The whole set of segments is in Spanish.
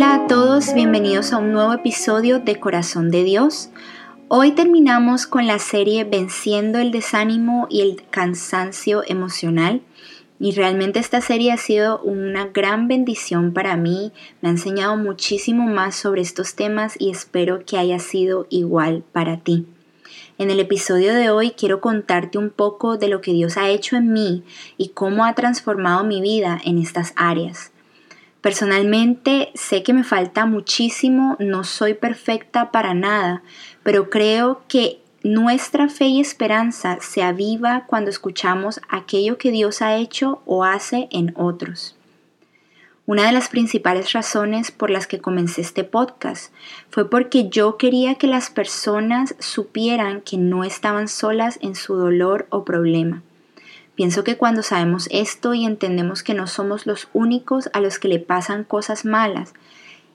Hola a todos, bienvenidos a un nuevo episodio de Corazón de Dios. Hoy terminamos con la serie Venciendo el desánimo y el cansancio emocional. Y realmente esta serie ha sido una gran bendición para mí, me ha enseñado muchísimo más sobre estos temas y espero que haya sido igual para ti. En el episodio de hoy quiero contarte un poco de lo que Dios ha hecho en mí y cómo ha transformado mi vida en estas áreas. Personalmente sé que me falta muchísimo, no soy perfecta para nada, pero creo que nuestra fe y esperanza se aviva cuando escuchamos aquello que Dios ha hecho o hace en otros. Una de las principales razones por las que comencé este podcast fue porque yo quería que las personas supieran que no estaban solas en su dolor o problema. Pienso que cuando sabemos esto y entendemos que no somos los únicos a los que le pasan cosas malas,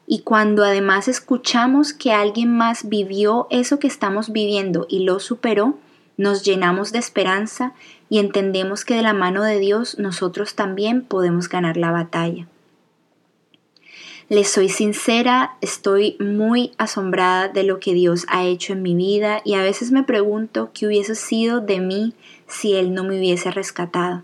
y cuando además escuchamos que alguien más vivió eso que estamos viviendo y lo superó, nos llenamos de esperanza y entendemos que de la mano de Dios nosotros también podemos ganar la batalla. Les soy sincera, estoy muy asombrada de lo que Dios ha hecho en mi vida y a veces me pregunto qué hubiese sido de mí si Él no me hubiese rescatado.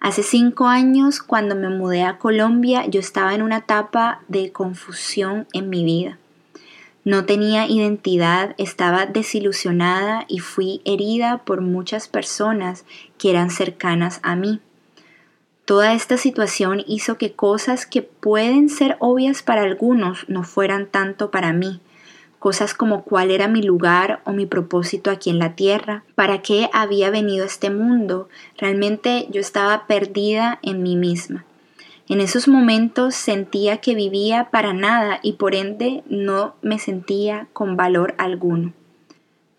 Hace cinco años, cuando me mudé a Colombia, yo estaba en una etapa de confusión en mi vida. No tenía identidad, estaba desilusionada y fui herida por muchas personas que eran cercanas a mí. Toda esta situación hizo que cosas que pueden ser obvias para algunos no fueran tanto para mí. Cosas como cuál era mi lugar o mi propósito aquí en la tierra, para qué había venido a este mundo. Realmente yo estaba perdida en mí misma. En esos momentos sentía que vivía para nada y por ende no me sentía con valor alguno.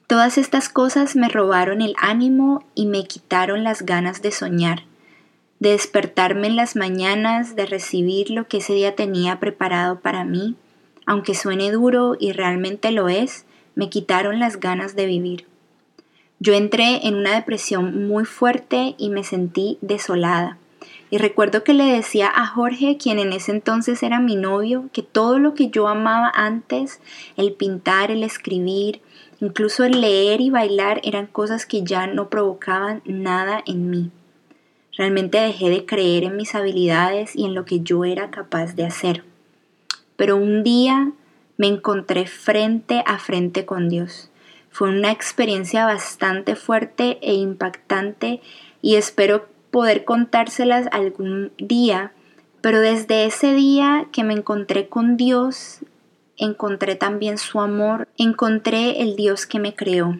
Todas estas cosas me robaron el ánimo y me quitaron las ganas de soñar de despertarme en las mañanas, de recibir lo que ese día tenía preparado para mí, aunque suene duro y realmente lo es, me quitaron las ganas de vivir. Yo entré en una depresión muy fuerte y me sentí desolada. Y recuerdo que le decía a Jorge, quien en ese entonces era mi novio, que todo lo que yo amaba antes, el pintar, el escribir, incluso el leer y bailar, eran cosas que ya no provocaban nada en mí. Realmente dejé de creer en mis habilidades y en lo que yo era capaz de hacer. Pero un día me encontré frente a frente con Dios. Fue una experiencia bastante fuerte e impactante y espero poder contárselas algún día, pero desde ese día que me encontré con Dios, encontré también su amor, encontré el Dios que me creó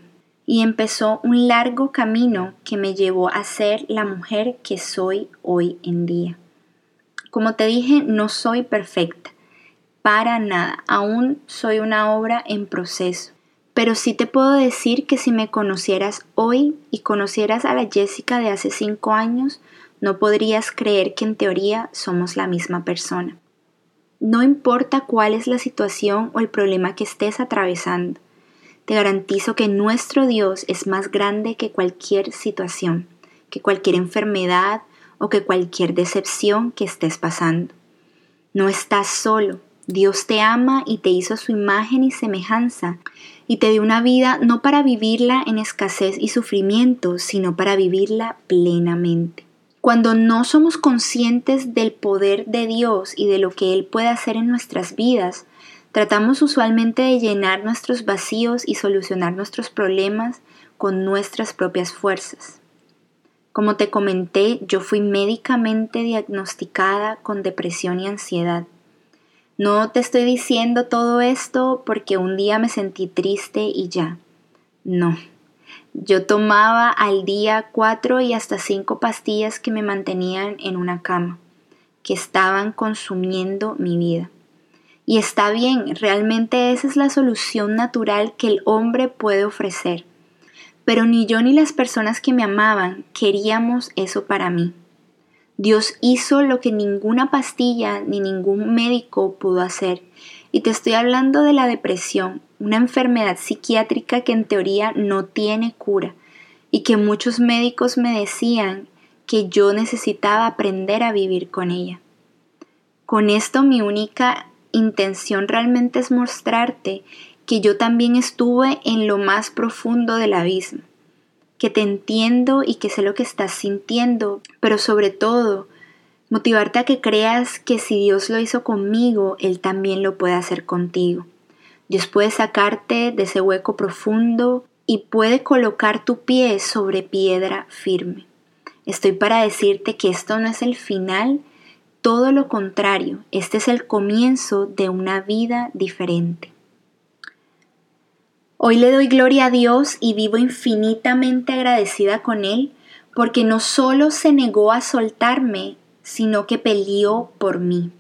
y empezó un largo camino que me llevó a ser la mujer que soy hoy en día. Como te dije, no soy perfecta, para nada, aún soy una obra en proceso. Pero sí te puedo decir que si me conocieras hoy y conocieras a la Jessica de hace cinco años, no podrías creer que en teoría somos la misma persona. No importa cuál es la situación o el problema que estés atravesando, te garantizo que nuestro Dios es más grande que cualquier situación, que cualquier enfermedad o que cualquier decepción que estés pasando. No estás solo. Dios te ama y te hizo su imagen y semejanza y te dio una vida no para vivirla en escasez y sufrimiento, sino para vivirla plenamente. Cuando no somos conscientes del poder de Dios y de lo que Él puede hacer en nuestras vidas, Tratamos usualmente de llenar nuestros vacíos y solucionar nuestros problemas con nuestras propias fuerzas. Como te comenté, yo fui médicamente diagnosticada con depresión y ansiedad. No te estoy diciendo todo esto porque un día me sentí triste y ya. No. Yo tomaba al día cuatro y hasta cinco pastillas que me mantenían en una cama, que estaban consumiendo mi vida. Y está bien, realmente esa es la solución natural que el hombre puede ofrecer. Pero ni yo ni las personas que me amaban queríamos eso para mí. Dios hizo lo que ninguna pastilla ni ningún médico pudo hacer. Y te estoy hablando de la depresión, una enfermedad psiquiátrica que en teoría no tiene cura y que muchos médicos me decían que yo necesitaba aprender a vivir con ella. Con esto mi única intención realmente es mostrarte que yo también estuve en lo más profundo del abismo, que te entiendo y que sé lo que estás sintiendo, pero sobre todo motivarte a que creas que si Dios lo hizo conmigo, Él también lo puede hacer contigo. Dios puede sacarte de ese hueco profundo y puede colocar tu pie sobre piedra firme. Estoy para decirte que esto no es el final, todo lo contrario, este es el comienzo de una vida diferente. Hoy le doy gloria a Dios y vivo infinitamente agradecida con Él porque no solo se negó a soltarme, sino que peleó por mí.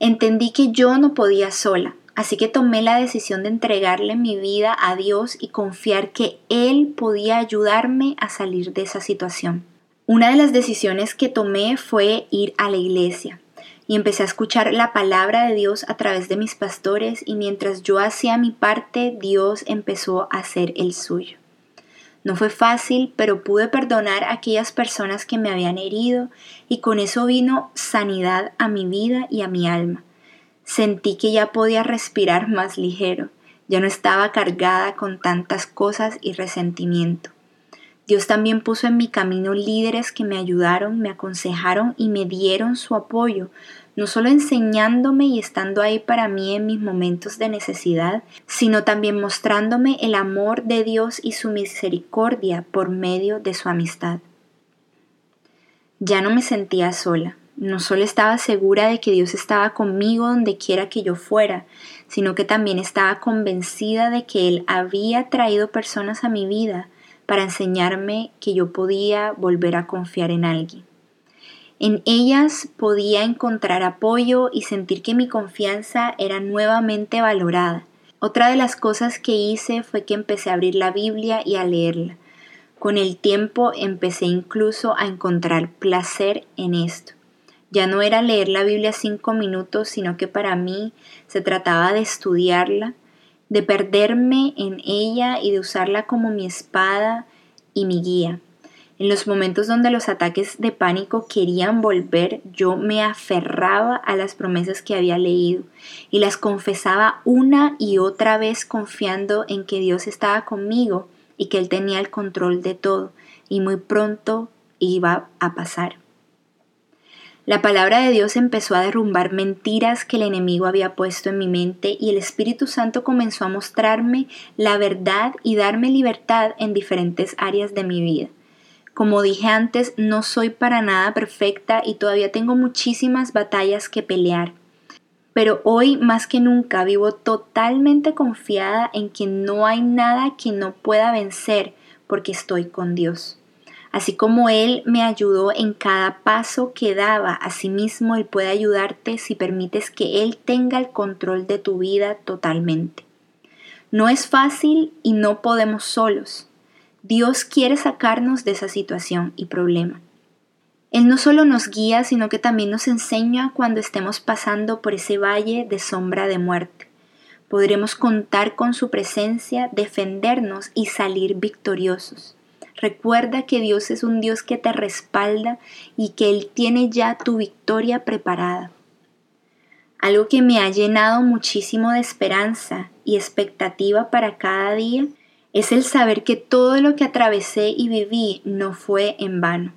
Entendí que yo no podía sola, así que tomé la decisión de entregarle mi vida a Dios y confiar que Él podía ayudarme a salir de esa situación. Una de las decisiones que tomé fue ir a la iglesia y empecé a escuchar la palabra de Dios a través de mis pastores y mientras yo hacía mi parte, Dios empezó a hacer el suyo. No fue fácil, pero pude perdonar a aquellas personas que me habían herido y con eso vino sanidad a mi vida y a mi alma. Sentí que ya podía respirar más ligero, ya no estaba cargada con tantas cosas y resentimiento. Dios también puso en mi camino líderes que me ayudaron, me aconsejaron y me dieron su apoyo, no solo enseñándome y estando ahí para mí en mis momentos de necesidad, sino también mostrándome el amor de Dios y su misericordia por medio de su amistad. Ya no me sentía sola, no solo estaba segura de que Dios estaba conmigo donde quiera que yo fuera, sino que también estaba convencida de que Él había traído personas a mi vida para enseñarme que yo podía volver a confiar en alguien. En ellas podía encontrar apoyo y sentir que mi confianza era nuevamente valorada. Otra de las cosas que hice fue que empecé a abrir la Biblia y a leerla. Con el tiempo empecé incluso a encontrar placer en esto. Ya no era leer la Biblia cinco minutos, sino que para mí se trataba de estudiarla, de perderme en ella y de usarla como mi espada y mi guía. En los momentos donde los ataques de pánico querían volver, yo me aferraba a las promesas que había leído y las confesaba una y otra vez confiando en que Dios estaba conmigo y que Él tenía el control de todo y muy pronto iba a pasar. La palabra de Dios empezó a derrumbar mentiras que el enemigo había puesto en mi mente y el Espíritu Santo comenzó a mostrarme la verdad y darme libertad en diferentes áreas de mi vida. Como dije antes, no soy para nada perfecta y todavía tengo muchísimas batallas que pelear. Pero hoy más que nunca vivo totalmente confiada en que no hay nada que no pueda vencer porque estoy con Dios. Así como Él me ayudó en cada paso que daba, asimismo Él puede ayudarte si permites que Él tenga el control de tu vida totalmente. No es fácil y no podemos solos. Dios quiere sacarnos de esa situación y problema. Él no solo nos guía, sino que también nos enseña cuando estemos pasando por ese valle de sombra de muerte. Podremos contar con su presencia, defendernos y salir victoriosos. Recuerda que Dios es un Dios que te respalda y que Él tiene ya tu victoria preparada. Algo que me ha llenado muchísimo de esperanza y expectativa para cada día es el saber que todo lo que atravesé y viví no fue en vano.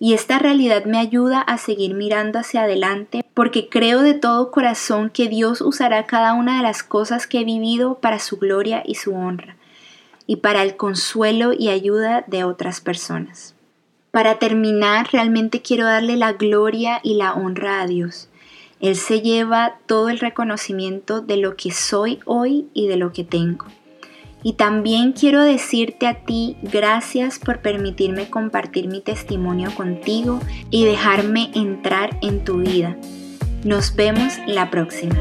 Y esta realidad me ayuda a seguir mirando hacia adelante porque creo de todo corazón que Dios usará cada una de las cosas que he vivido para su gloria y su honra y para el consuelo y ayuda de otras personas. Para terminar, realmente quiero darle la gloria y la honra a Dios. Él se lleva todo el reconocimiento de lo que soy hoy y de lo que tengo. Y también quiero decirte a ti gracias por permitirme compartir mi testimonio contigo y dejarme entrar en tu vida. Nos vemos la próxima.